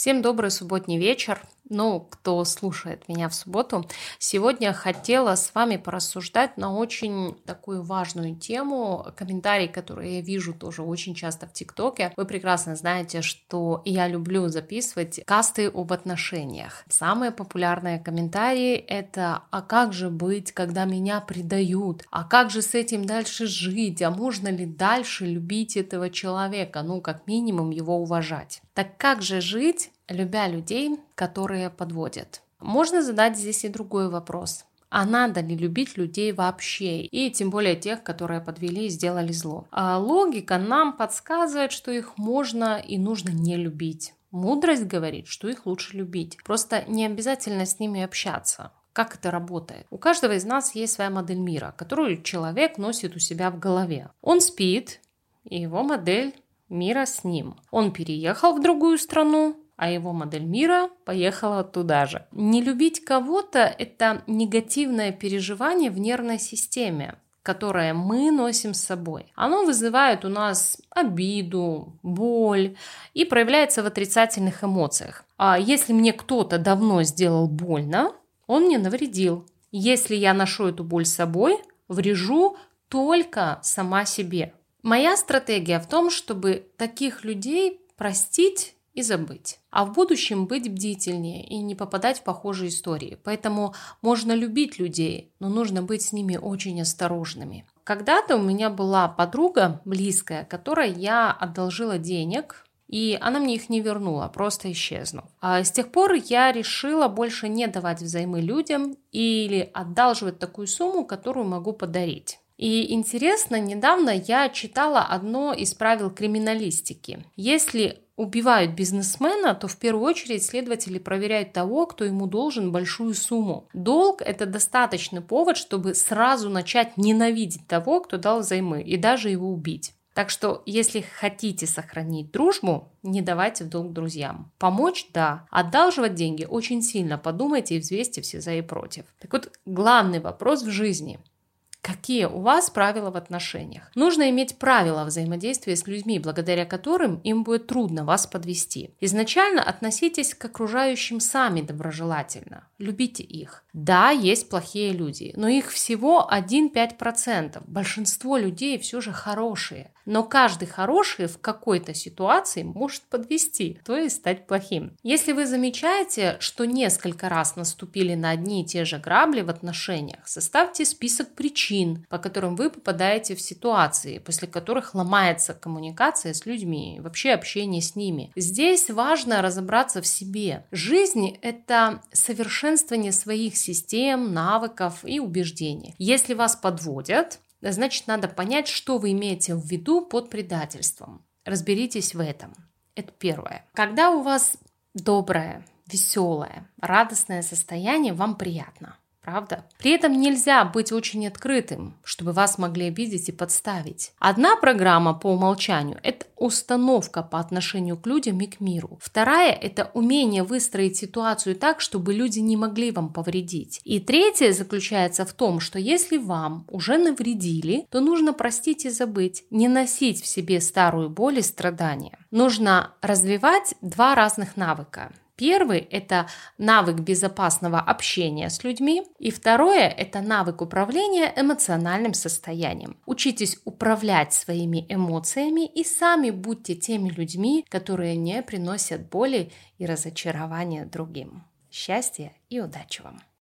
Всем добрый субботний вечер. Ну, кто слушает меня в субботу. Сегодня хотела с вами порассуждать на очень такую важную тему. Комментарий, который я вижу тоже очень часто в ТикТоке. Вы прекрасно знаете, что я люблю записывать касты об отношениях. Самые популярные комментарии это «А как же быть, когда меня предают? А как же с этим дальше жить? А можно ли дальше любить этого человека? Ну, как минимум его уважать». Так как же жить, любя людей, которые подводят? Можно задать здесь и другой вопрос. А надо ли любить людей вообще? И тем более тех, которые подвели и сделали зло. А логика нам подсказывает, что их можно и нужно не любить. Мудрость говорит, что их лучше любить. Просто не обязательно с ними общаться. Как это работает? У каждого из нас есть своя модель мира, которую человек носит у себя в голове. Он спит, и его модель мира с ним. Он переехал в другую страну, а его модель мира поехала туда же. Не любить кого-то – это негативное переживание в нервной системе, которое мы носим с собой. Оно вызывает у нас обиду, боль и проявляется в отрицательных эмоциях. А если мне кто-то давно сделал больно, он мне навредил. Если я ношу эту боль с собой, врежу только сама себе. Моя стратегия в том, чтобы таких людей простить и забыть. А в будущем быть бдительнее и не попадать в похожие истории. Поэтому можно любить людей, но нужно быть с ними очень осторожными. Когда-то у меня была подруга близкая, которой я одолжила денег, и она мне их не вернула, просто исчезнув. А с тех пор я решила больше не давать взаймы людям или одалживать такую сумму, которую могу подарить. И интересно, недавно я читала одно из правил криминалистики. Если убивают бизнесмена, то в первую очередь следователи проверяют того, кто ему должен большую сумму. Долг – это достаточный повод, чтобы сразу начать ненавидеть того, кто дал взаймы, и даже его убить. Так что, если хотите сохранить дружбу, не давайте в долг друзьям. Помочь – да. Одалживать деньги – очень сильно подумайте и взвесьте все за и против. Так вот, главный вопрос в жизни – Какие у вас правила в отношениях? Нужно иметь правила взаимодействия с людьми, благодаря которым им будет трудно вас подвести. Изначально относитесь к окружающим сами доброжелательно. Любите их. Да, есть плохие люди, но их всего 1-5%. Большинство людей все же хорошие. Но каждый хороший в какой-то ситуации может подвести, то есть стать плохим. Если вы замечаете, что несколько раз наступили на одни и те же грабли в отношениях, составьте список причин, по которым вы попадаете в ситуации, после которых ломается коммуникация с людьми, вообще общение с ними. Здесь важно разобраться в себе. Жизнь – это совершенствование своих систем, навыков и убеждений. Если вас подводят, значит, надо понять, что вы имеете в виду под предательством. Разберитесь в этом. Это первое. Когда у вас доброе, веселое, радостное состояние, вам приятно правда? При этом нельзя быть очень открытым, чтобы вас могли обидеть и подставить. Одна программа по умолчанию – это установка по отношению к людям и к миру. Вторая – это умение выстроить ситуацию так, чтобы люди не могли вам повредить. И третья заключается в том, что если вам уже навредили, то нужно простить и забыть, не носить в себе старую боль и страдания. Нужно развивать два разных навыка Первый – это навык безопасного общения с людьми. И второе – это навык управления эмоциональным состоянием. Учитесь управлять своими эмоциями и сами будьте теми людьми, которые не приносят боли и разочарования другим. Счастья и удачи вам!